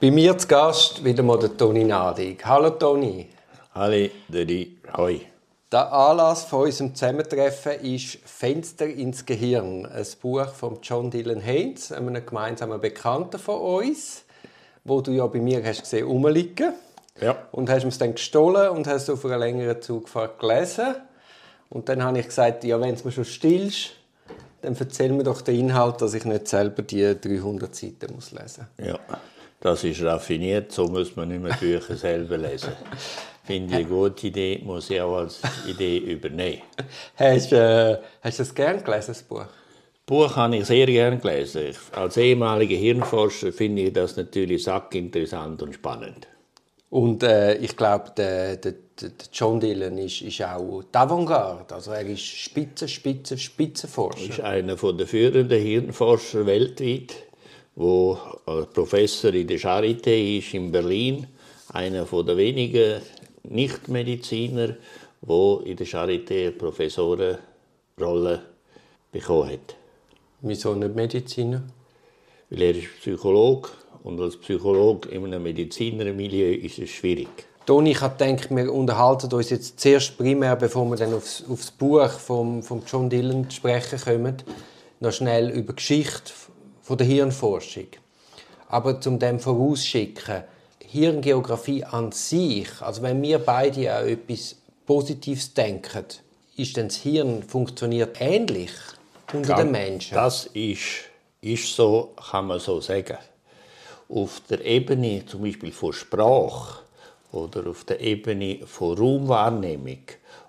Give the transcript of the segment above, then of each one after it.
Bei mir zu Gast wieder mal der Toni Nadig. Hallo Toni. Hallo Dödi, hoi. Der Anlass von unserem Zusammentreffen ist «Fenster ins Gehirn», ein Buch von John Dylan Haynes, einem gemeinsamen Bekannten von uns, wo du ja bei mir hast gesehen rumliegen. Ja. Und hast es dann gestohlen und hast es auf einer längeren Zugfahrt gelesen. Und dann habe ich gesagt, ja, wenn es mir schon stillst, dann erzähl mir doch den Inhalt, dass ich nicht selber die 300 Seiten muss lesen muss. Ja. Das ist raffiniert, so muss man nicht mehr Bücher selber lesen. Finde ich eine gute Idee, muss ich auch als Idee übernehmen. Hast, äh, hast du es gern gelesen, das Buch? Das Buch habe ich sehr gern gelesen. Ich, als ehemaliger Hirnforscher finde ich das natürlich sackinteressant und spannend. Und äh, ich glaube, der, der, der, John Dillon ist, ist auch die Avantgarde. Also er ist Spitze, Spitze, Spitzenforscher. Er ist einer der führenden Hirnforscher weltweit wo Professor in der Charité ist in Berlin, einer der wenigen Nichtmediziner, wo in der Charité eine Professorenrolle bekommen hat. Wieso nicht Mediziner? Weil er ist Psychologe und als Psychologe in einem Medizinermilieu ist es schwierig. Toni, ich denke, wir unterhalten uns jetzt zuerst primär, bevor wir dann aufs, aufs Buch von vom John Dillon sprechen kommen, noch schnell über die Geschichte von der Hirnforschung. Aber zum dem vorausschicken, Hirngeografie an sich, also wenn wir beide auch etwas Positives denken, ist denn das Hirn funktioniert ähnlich unter den Menschen? Das ist, ist so, kann man so sagen. Auf der Ebene zum Beispiel von Sprache oder auf der Ebene von Raumwahrnehmung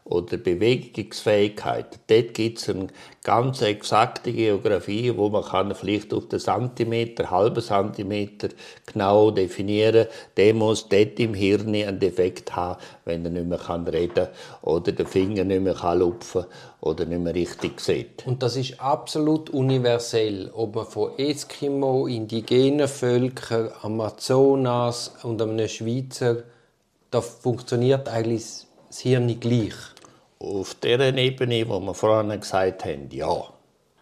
oder Bewegungsfähigkeit. Dort gibt es eine ganz exakte Geografie, wo man kann vielleicht auf den Zentimeter, halben Zentimeter genau definieren der muss dort im Hirn einen Defekt haben, wenn er nicht mehr reden kann oder den Finger nicht mehr lupfen kann oder nicht mehr richtig sieht. Und das ist absolut universell, ob man von Eskimo, indigenen Völkern, Amazonas und einem Schweizer, da funktioniert eigentlich das Hirn gleich. Auf der Ebene, wo wir vorhin gesagt haben, ja.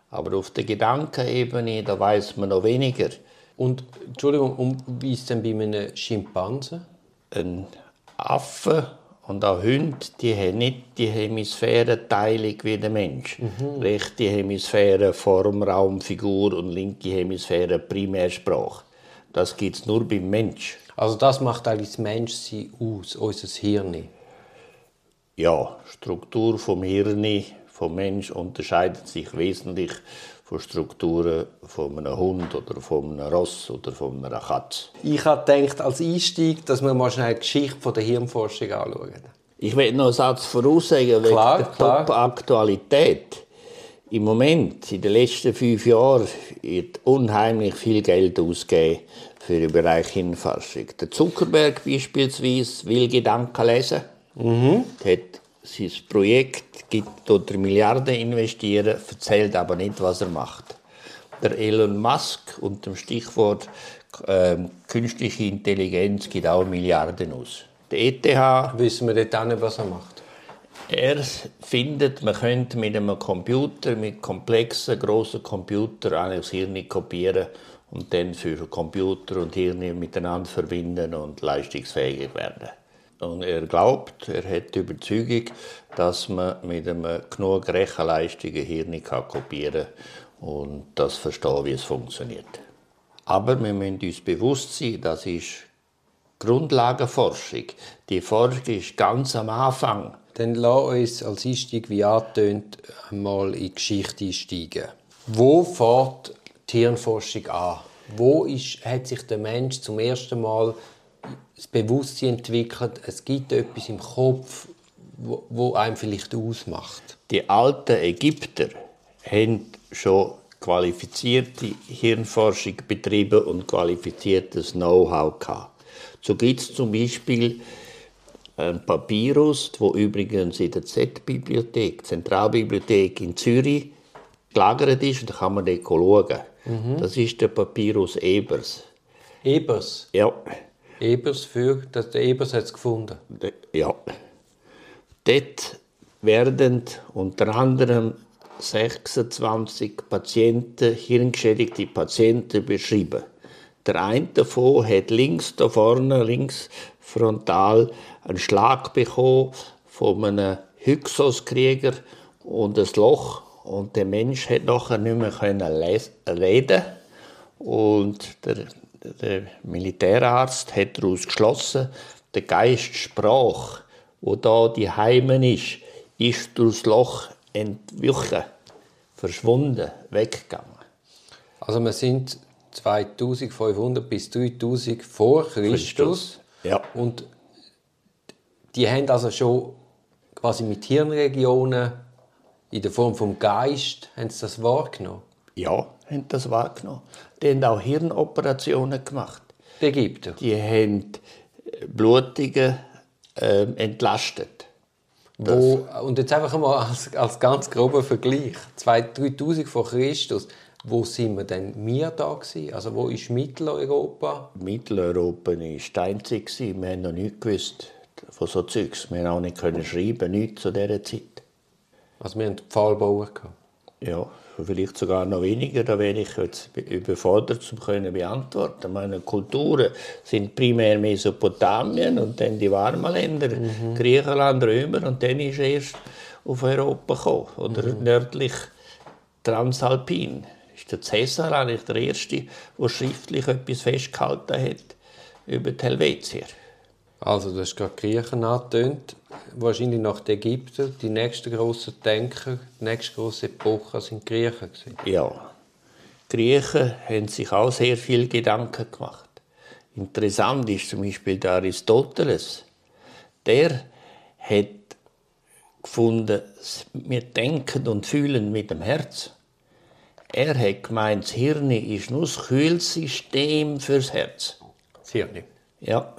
Aber auf der Gedankenebene, da weiß man noch weniger. Und Entschuldigung, um, wie ist denn bei einem Schimpansen? Ein Affe und auch Hunde, die haben nicht die Hemisphärenteilung wie der Mensch. Mhm. Rechte Hemisphäre Form, Raum, Figur und linke Hemisphäre Primärsprache. Das gibt es nur beim Mensch. Also das macht eigentlich das Menschsein aus, unser Hirn? Ja, Struktur vom Hirn vom Mensch unterscheidet sich wesentlich von Strukturen von einem Hund oder von einem Ross oder von einer Katze. Ich habe gedacht, als Einstieg, dass wir mal schnell die Geschichte der Hirnforschung anschauen. Ich will noch einen Satz voraussagen wegen klar, der Top-Aktualität. Im Moment, in den letzten fünf Jahren, wird unheimlich viel Geld ausgegeben für den Bereich Hirnforschung. Der Zuckerberg beispielsweise will Gedanken lesen. Mhm. Hat sein Projekt gibt oder Milliarden investieren, erzählt aber nicht, was er macht. Der Elon Musk unter dem Stichwort äh, künstliche Intelligenz gibt auch Milliarden aus. Der ETH. Wissen wir dort auch nicht, was er macht? Er findet, man könnte mit einem Computer, mit komplexen, grossen Computern das Hirn kopieren und dann für Computer und Hirn miteinander verbinden und leistungsfähig werden. Und er glaubt, er hat die Überzeugung, dass man mit einem genug Rechenleistungen Hirn kopieren kann und das verstehen, wie es funktioniert. Aber wir müssen uns bewusst sein, das ist Grundlagenforschung. Die Forschung ist ganz am Anfang. Dann lass uns als Einstieg, wie angetönt, einmal in die Geschichte einsteigen. Wo fährt die Hirnforschung an? Wo ist, hat sich der Mensch zum ersten Mal das Bewusstsein entwickelt, es gibt etwas im Kopf, wo, wo einem vielleicht ausmacht. Die alten Ägypter haben schon qualifizierte Hirnforschung betrieben und qualifiziertes Know-how gehabt. So gibt es zum Beispiel ein Papyrus, wo übrigens in der Z-Bibliothek, Zentralbibliothek in Zürich, gelagert ist. Und da kann man dort schauen. Mhm. Das ist der Papyrus Ebers. Ebers? Ja. Ebers für, dass der Ebers hat es gefunden. Ja. Dort werden unter anderem 26 Patienten, hirngeschädigte Patienten beschrieben. der eine davon hat links da vorne, links frontal, einen Schlag bekommen von einem Hyksos-Krieger und ein Loch. Und der Mensch hat nachher nicht mehr reden und der, der Militärarzt hat daraus geschlossen, der Geist sprach, wo da die Heimen ist, ist durchs Loch entwichen, verschwunden, weggegangen. Also wir sind 2500 bis 3000 vor Christus. Christus. Ja. Und die haben also schon quasi mit Hirnregionen in der Form vom Geist haben sie das wahrgenommen. Ja, haben das wahrgenommen. Die haben auch Hirnoperationen gemacht. Die Ägypter. Die haben Blutige äh, entlastet. Wo, und jetzt einfach mal als, als ganz grober Vergleich: 3000 vor Christus. Wo sind wir denn wir da gewesen? Also wo ist Mitteleuropa? Mitteleuropa war einzig. Wir haben noch nichts gewusst von so Zeugs. Wir haben auch nicht können schreiben, nichts zu dieser Zeit. Also wir hatten Pfahlbauer. Ja, vielleicht sogar noch weniger. Da wäre ich jetzt überfordert, um können beantworten. Meine Kulturen sind primär Mesopotamien und dann die warmen Länder, mhm. Griechenland, Römer und dann ist erst auf Europa gekommen. Oder mhm. nördlich Transalpin. Ist der Cäsar eigentlich der Erste, der schriftlich etwas festgehalten hat über die Helvetier. Also, du hast gerade Griechen angetönt. Wahrscheinlich nach den Ägyptern. Die nächsten grossen Denker, die nächste grosse Epoche sind Griechen. Ja. Die Griechen haben sich auch sehr viel Gedanken gemacht. Interessant ist zum Beispiel der Aristoteles. Der hat gefunden, wir denken und fühlen mit dem Herz. Er hat gemeint, das Hirn ist nur das Kühlsystem fürs Herz. Das Hirn? Ja.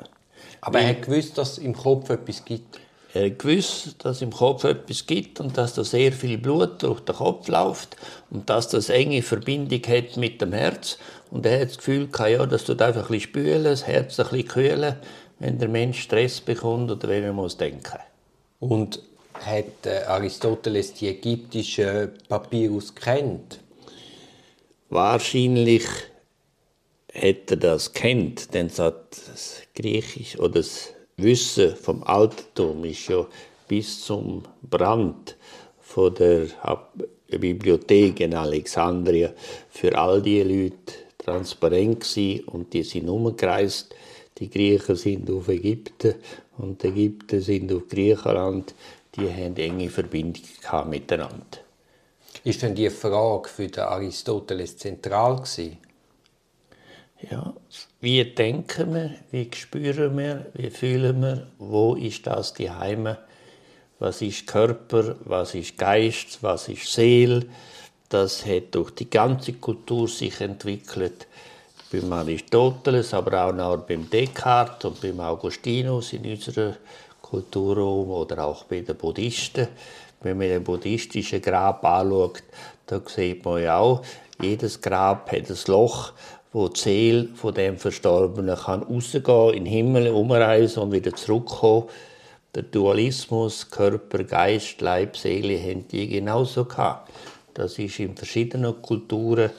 Aber er hat gewusst, dass es im Kopf etwas gibt. Er hat gewusst, dass es im Kopf etwas gibt und dass da sehr viel Blut durch den Kopf läuft und dass das enge Verbindung hat mit dem Herz. Und er hat das Gefühl gehabt, ja, dass du einfach ein bisschen spülen, das Herz ein bisschen kühlen, wenn der Mensch Stress bekommt oder wenn er muss denken. Und hat äh, Aristoteles die ägyptischen Papyrus kennt? Wahrscheinlich hätte das kennt, denn das Griechisch oder das Wissen vom Altertum ist ja bis zum Brand von der Bibliothek in Alexandria für all die Leute transparent gewesen und die sind umgereist. Die Griechen sind auf Ägypten und die Ägypter sind auf Griechenland. Die haben enge Verbindung miteinander. Ist denn die Frage für den Aristoteles zentral gewesen? Ja, wie denken wir, wie spüren wir, wie fühlen wir, wo ist das die Heime, was ist Körper, was ist Geist, was ist Seele. Das hat durch die ganze Kultur sich entwickelt. Beim Aristoteles, aber auch noch beim Descartes und beim Augustinus in unserer Kultur oder auch bei den Buddhisten. Wenn man den buddhistischen Grab anschaut, da sieht man ja auch, jedes Grab hat ein Loch, wo die Seele von dem Verstorbenen kann rausgehen, in den Himmel umreisen und wieder zurückkommen. Der Dualismus Körper, Geist, Leib, Seele haben die genauso gehabt. Das ist in verschiedenen Kulturen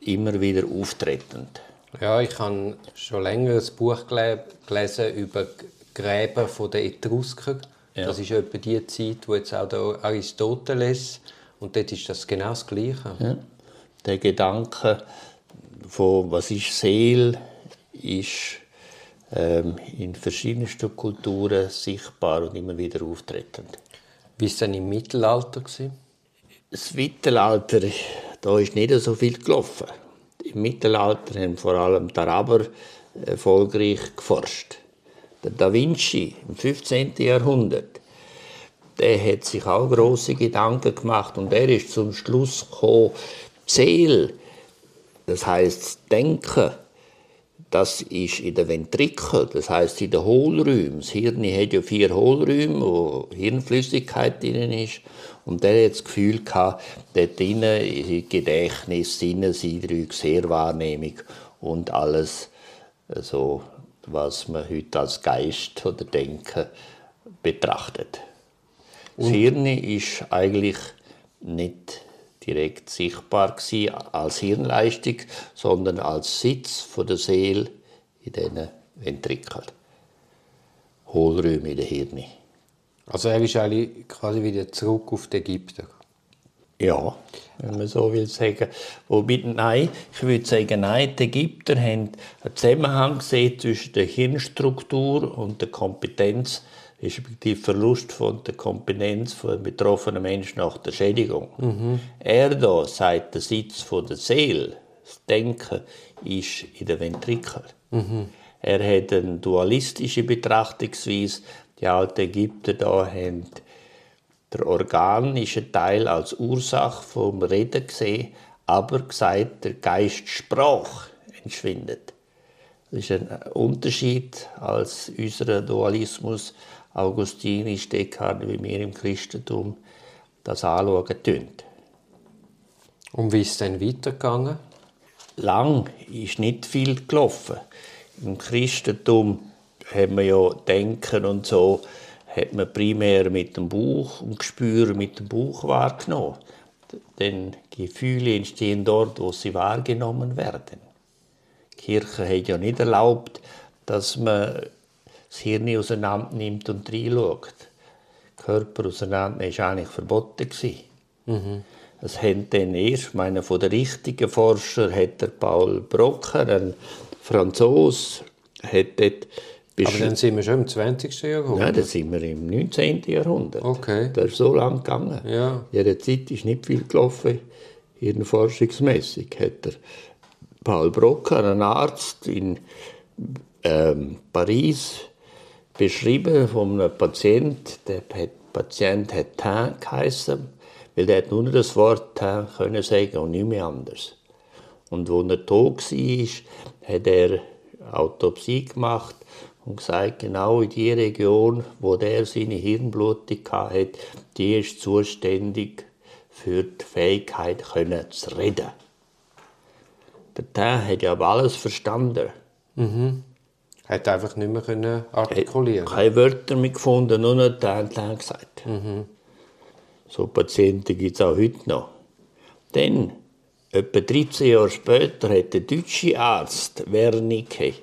immer wieder auftretend. Ja, ich habe schon länger ein Buch gelesen über Gräber der Etrusker. Ja. Das ist etwa die Zeit, wo jetzt auch der Aristoteles und dort ist das genau das Gleiche. Ja. Der Gedanke, von was ist Seele, ist ähm, in verschiedensten Kulturen sichtbar und immer wieder auftretend. Wie war es denn im Mittelalter? Das Mittelalter, da ist nicht so viel gelaufen. Im Mittelalter haben vor allem die Araber erfolgreich geforscht. Der Da Vinci im 15. Jahrhundert, der hat sich auch große Gedanken gemacht und er ist zum Schluss gekommen, die Seele das heißt, Denken, das ist in der Ventrikel, das heißt in den Hohlräumen. Das Hirn hat ja vier Hohlräume, wo Hirnflüssigkeit drin ist. Und der hat das Gefühl gehabt, dort drinnen ist Gedächtnis, Sinneseindrücke, Sehrwahrnehmung und alles, so, was man heute als Geist oder Denken betrachtet. Das Hirn ist eigentlich nicht direkt sichtbar als Hirnleistung, sondern als Sitz von der Seele in diesen Ventrikeln. Hohlräume in den Hirn. Also er ist eigentlich quasi wieder zurück auf die Ägypter. Ja, wenn man so will sagen. Wobei, nein, ich würde sagen, nein, die Ägypter haben einen Zusammenhang gesehen zwischen der Hirnstruktur und der Kompetenz, respektive Verlust von der Kompetenz von betroffenen Menschen nach der Schädigung. Mhm. Er da sagt, der Sitz von der Seele, das Denken, ist in den Ventrikel. Mhm. Er hat eine dualistische Betrachtungsweise. Die alten Ägypter da haben der organische Teil als Ursache vom Reden gesehen, aber gesagt, der Geist Sprach entschwindet. Das ist ein Unterschied als unser Dualismus augustinisch, Descartes, wie wir im Christentum das anschauen tun. Und wie ist es dann weitergegangen? Lang ist nicht viel gelaufen. Im Christentum haben wir ja Denken und so, hat man primär mit dem Buch und Gespür mit dem Buch wahrgenommen. Denn Gefühle entstehen dort, wo sie wahrgenommen werden. Die Kirche hat ja nicht erlaubt, dass man das Hirn auseinander nimmt und reinschaut. Körper auseinandernehmen war eigentlich verboten. Mhm. Es haben dann erst, meine, von den richtigen Forschern hat der Paul Brocker, ein Franzose, hat dort aber dann sind wir schon im 20. Jahrhundert? Nein, dann sind wir im 19. Jahrhundert. Okay. Das ist so lang gegangen. Ja. In dieser Zeit ist nicht viel gelaufen, forschungsmässig. Hat der Paul Broca, ein Arzt in ähm, Paris, beschrieben von einem Patienten. Der Patient hat Tain geheißen, weil der nur das Wort Tain können sagen und nicht mehr anders. Und als er tot war, hat er Autopsie gemacht und gesagt, genau in die Region, wo der seine Hirnblutung hatte, die ist zuständig für die Fähigkeit, können zu reden. Der Tain hat ja alles verstanden. Mhm. Hat einfach nicht mehr können artikulieren. Keine Wörter mehr gefunden, nur noch Tain, Tain gesagt. Mhm. So Patienten gibt es auch heute noch. Dann, etwa 13 Jahre später, hat der deutsche Arzt Wernicke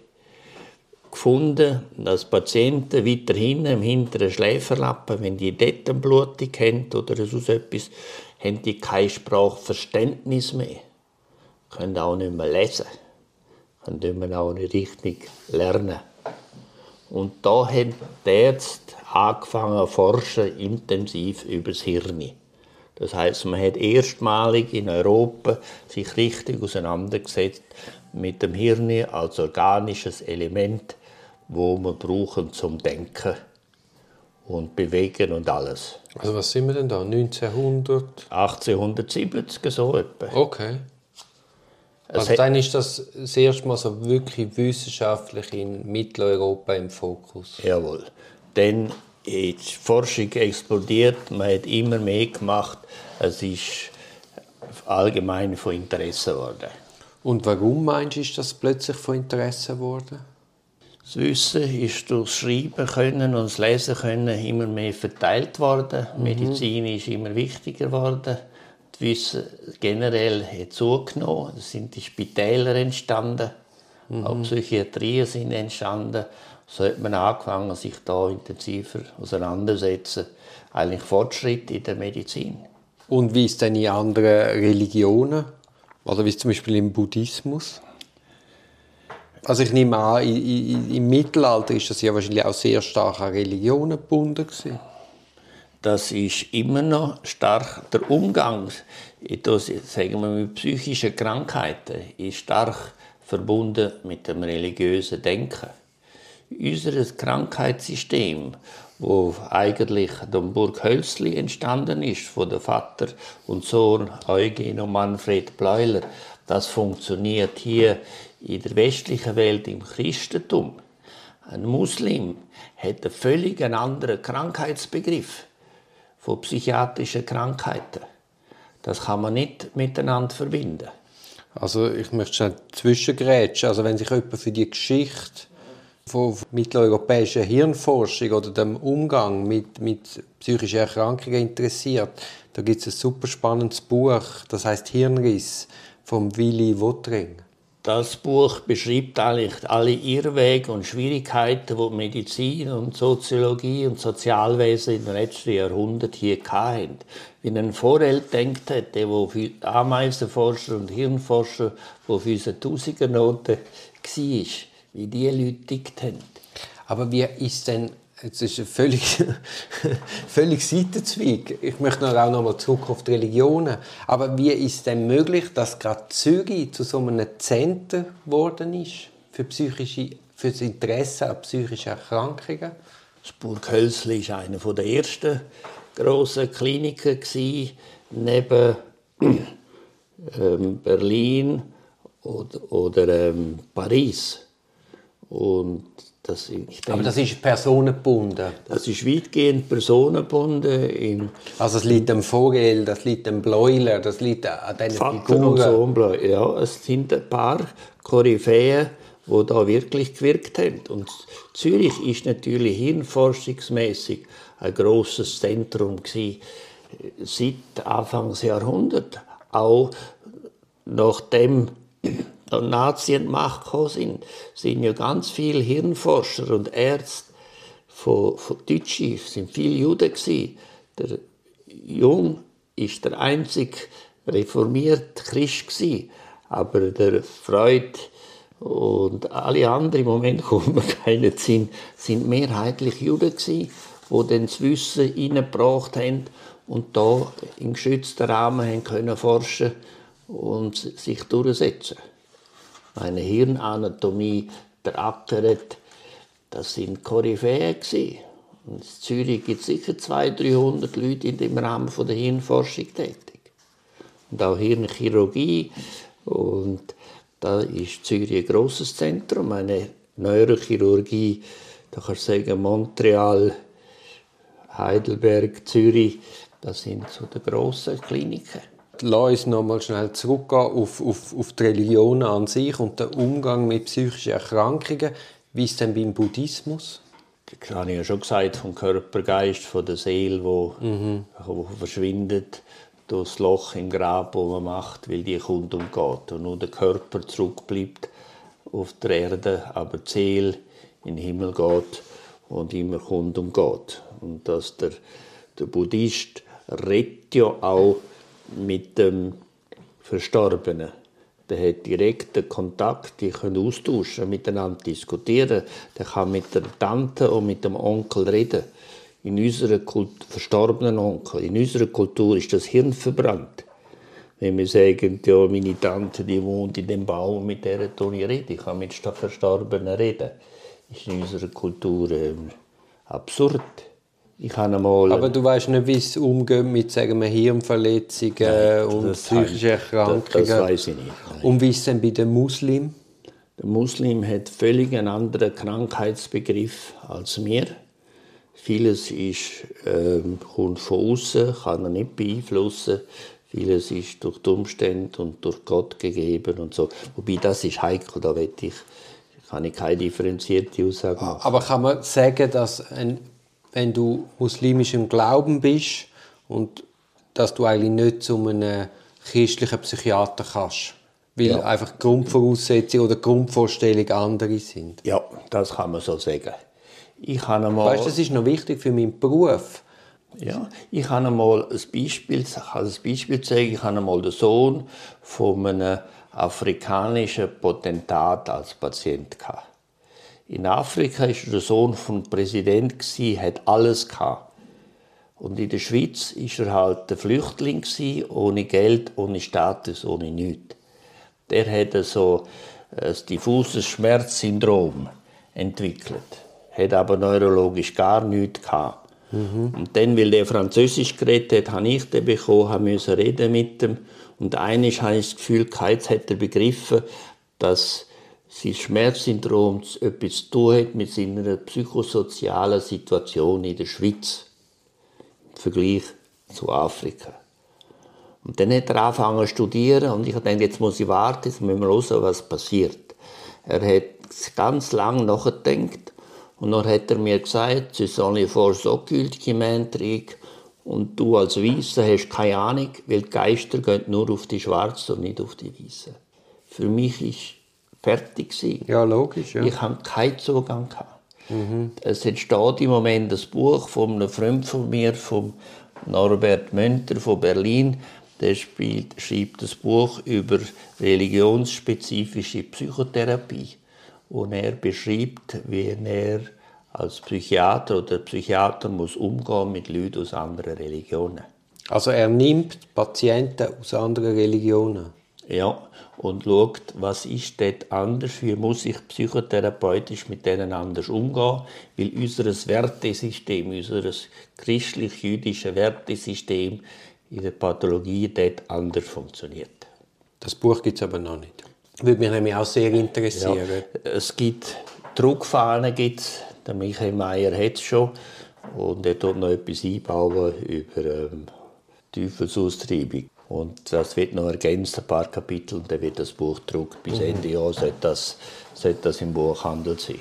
gefunden, dass Patienten weiter hinten im hinteren Schläferlappen, wenn die dort eine Blutung haben oder so etwas, haben die kein Sprachverständnis mehr. Können auch nicht mehr lesen. Können auch nicht richtig lernen. Und da haben die Ärzte angefangen zu forschen, intensiv über das Hirn. Das heißt, man hat erstmalig in Europa sich richtig auseinandergesetzt mit dem Hirn als organisches Element wo wir brauchen zum Denken und Bewegen und alles. Also was sind wir denn da? 1900? 1870 so etwa. Okay. Also dann ist das das erste Mal so wirklich wissenschaftlich in Mitteleuropa im Fokus. Jawohl. Dann ist die Forschung explodiert, man hat immer mehr gemacht. Es ist allgemein von Interesse geworden. Und warum meinst du, ist das plötzlich von Interesse geworden? Das Wissen ist durch das Schreiben können und das Lesen können immer mehr verteilt worden. Mhm. Medizin ist immer wichtiger geworden. Das Wissen generell zugenommen. Es sind die Spitäler entstanden. Mhm. Auch Psychiatrien sind entstanden. So hat man angefangen, sich da intensiver auseinandersetzen. Eigentlich Fortschritt in der Medizin. Und wie ist denn in anderen Religionen? Oder wie zum Beispiel im Buddhismus? Also ich nehme an, im Mittelalter ist das ja wahrscheinlich auch sehr stark an Religionen gebunden gewesen. Das ist immer noch stark der Umgang, das, sagen wir, mit psychischen Krankheiten, ist stark verbunden mit dem religiösen Denken. Unser Krankheitssystem, wo eigentlich dem Burg Hölzli entstanden ist, von der Vater und Sohn Eugen und Manfred Bleuler, das funktioniert hier in der westlichen Welt im Christentum. Ein Muslim hat einen völlig anderen Krankheitsbegriff von psychiatrischen Krankheiten. Das kann man nicht miteinander verbinden. Also ich möchte schnell zwischengrätschen. Also wenn sich jemand für die Geschichte von mitteleuropäischer Hirnforschung oder dem Umgang mit, mit psychischen Erkrankungen interessiert, da gibt es ein super spannendes Buch, das heißt Hirnriss vom Willy Wottring. Das Buch beschreibt eigentlich alle Irrwege und Schwierigkeiten, die Medizin und Soziologie und Sozialwesen in den letzten Jahrhunderten hier hatten. Wie ein Vorheld denkt hätte, wo Ameisenforscher und Hirnforscher, wo für unsere Tausigernoten war, wie die Leute tickt haben. Aber wie ist denn Jetzt ist ein völlig, völlig Seitenzweig. Ich möchte auch noch mal zurück auf die Religionen. Aber wie ist es denn möglich, dass gerade Zürich zu so einem Zentrum geworden ist für, psychische, für das Interesse an psychischen Erkrankungen? Das Burghölzli war eine der ersten grossen Kliniken, neben ähm, Berlin oder, oder ähm, Paris. Und das, denke, Aber das ist personengebunden? Das ist weitgehend personengebunden. also es liegt am Vogel, das liegt am Bläuler, das liegt an diesen Figuren? ja, es sind ein paar Koryphäen, die da wirklich gewirkt haben. Und Zürich ist natürlich hirnforschungsmäßig ein grosses Zentrum gewesen, seit Anfangs Jahrhundert. Auch nachdem in die Macht gekommen sind, sind ja ganz viele Hirnforscher und Ärzte von, von Deutschen, sind viele Juden gewesen. Der Jung ist der einzige reformierte Christ gewesen, aber der Freud und alle anderen, im Moment kommt mir keinen Sinn, sind mehrheitlich Juden gewesen, die dann das Wissen reingebracht haben und da in geschützten Rahmen haben können forschen und sich durchsetzen meine Hirnanatomie beackert. Das sind Koryphäen. Und in Zürich gibt es sicher 200, 300 Leute in dem Rahmen von der Hirnforschung tätig. Und auch Hirnchirurgie. Und da ist Zürich ein grosses Zentrum. Eine Neurochirurgie, da kannst du sagen, Montreal, Heidelberg, Zürich, das sind so die grossen Kliniken lass uns noch mal schnell zurückgehen auf, auf, auf die Religion an sich und den Umgang mit psychischen Erkrankungen. Wie ist es denn beim Buddhismus? Das habe ich ja schon gesagt, vom Körpergeist, von der Seele, wo, mhm. wo verschwindet durch das Loch im Grab, das man macht, weil die kommt und geht. Und nur der Körper zurückbleibt auf der Erde, aber die Seele in den Himmel geht und immer kommt und geht. Und dass der, der Buddhist redet ja auch mit dem Verstorbenen. Der hat direkten Kontakt, die können austauschen, miteinander diskutieren. Der kann mit der Tante und mit dem Onkel reden. In unserer Kultur, verstorbenen Onkel, in unserer Kultur ist das Hirn verbrannt. Wenn wir sagen, ja, meine Tante, die wohnt in dem Baum, mit der ich rede, ich kann mit Verstorbenen reden, ist in unserer Kultur äh, absurd. Ich habe mal Aber du weißt nicht, wie es umgeht mit sagen wir, Hirnverletzungen Nein, und psychischen Erkrankungen. Das, das weiß ich nicht. Nein. Und wie ist es denn bei den Muslimen? Der Muslim hat völlig einen anderen Krankheitsbegriff als wir. Vieles ist, äh, kommt von außen, kann er nicht beeinflussen. Vieles ist durch die Umstände und durch Gott gegeben und so. Wobei das ist heikel, da ich, kann ich keine differenzierte Aussage machen. Aber kann man sagen, dass ein wenn du muslimisch im Glauben bist und dass du eigentlich nicht zu einem christlichen Psychiater kannst. Weil ja. einfach Grundvoraussetzungen oder Grundvorstellungen andere sind. Ja, das kann man so sagen. Ich habe einmal, weißt, das ist noch wichtig für meinen Beruf. Ja, ich habe einmal ein Beispiel, ich kann ein Beispiel zeigen. Ich habe einmal den Sohn von einem afrikanischen Potentat als Patient gehabt. In Afrika ist er der Sohn vom Präsident hat alles gehabt. Und in der Schweiz ist er halt der Flüchtling ohne Geld, ohne Status, ohne nichts. Der hat so ein diffuses Schmerzsyndrom entwickelt, hat aber neurologisch gar nichts gehabt. Mhm. Und dann, weil der Französisch geredet hat, habe ich den bekommen, habe müssen reden mit ihm. Und eines habe ich das Gefühl, jetzt hat er begriffen, dass sein Schmerzsyndrom etwas zu tun hat mit seiner psychosozialen Situation in der Schweiz im Vergleich zu Afrika. Und dann hat er angefangen zu studieren und ich dachte, jetzt muss ich warten, jetzt müssen wir hören, was passiert. Er hat ganz lange nachgedacht und dann hat er mir gesagt, sont les forces occultes qui m'intriguent und du als Weißer hast keine Ahnung, weil die Geister gehen nur auf die Schwarzen und nicht auf die Weißen. Für mich war fertig. Gewesen. Ja, logisch. Ja. Ich hatte keinen Zugang. Mhm. Es entsteht im Moment ein Buch von einem Freund von mir, von Norbert Münter von Berlin. Der spielt, schreibt ein Buch über religionsspezifische Psychotherapie. Und er beschreibt, wie er als Psychiater oder Psychiater muss umgehen mit Leuten aus anderen Religionen. Also er nimmt Patienten aus anderen Religionen. Ja, und schaut, was ist dort anders, wie muss ich psychotherapeutisch mit denen anders umgehen, weil unser Wertesystem, unser christlich-jüdisches Wertesystem in der Pathologie dort anders funktioniert. Das Buch gibt es aber noch nicht. Würde mich nämlich auch sehr interessieren. Ja, es gibt Druckfahnen, gibt's. der Michael Mayer hat es schon und er tut noch etwas einbauen über ähm, Teufelsaustreibung. Und das wird noch ergänzt, ein paar Kapitel, und dann wird das Buch gedruckt. Bis mhm. Ende Jahr sollte das, sollte das im Buchhandel sein.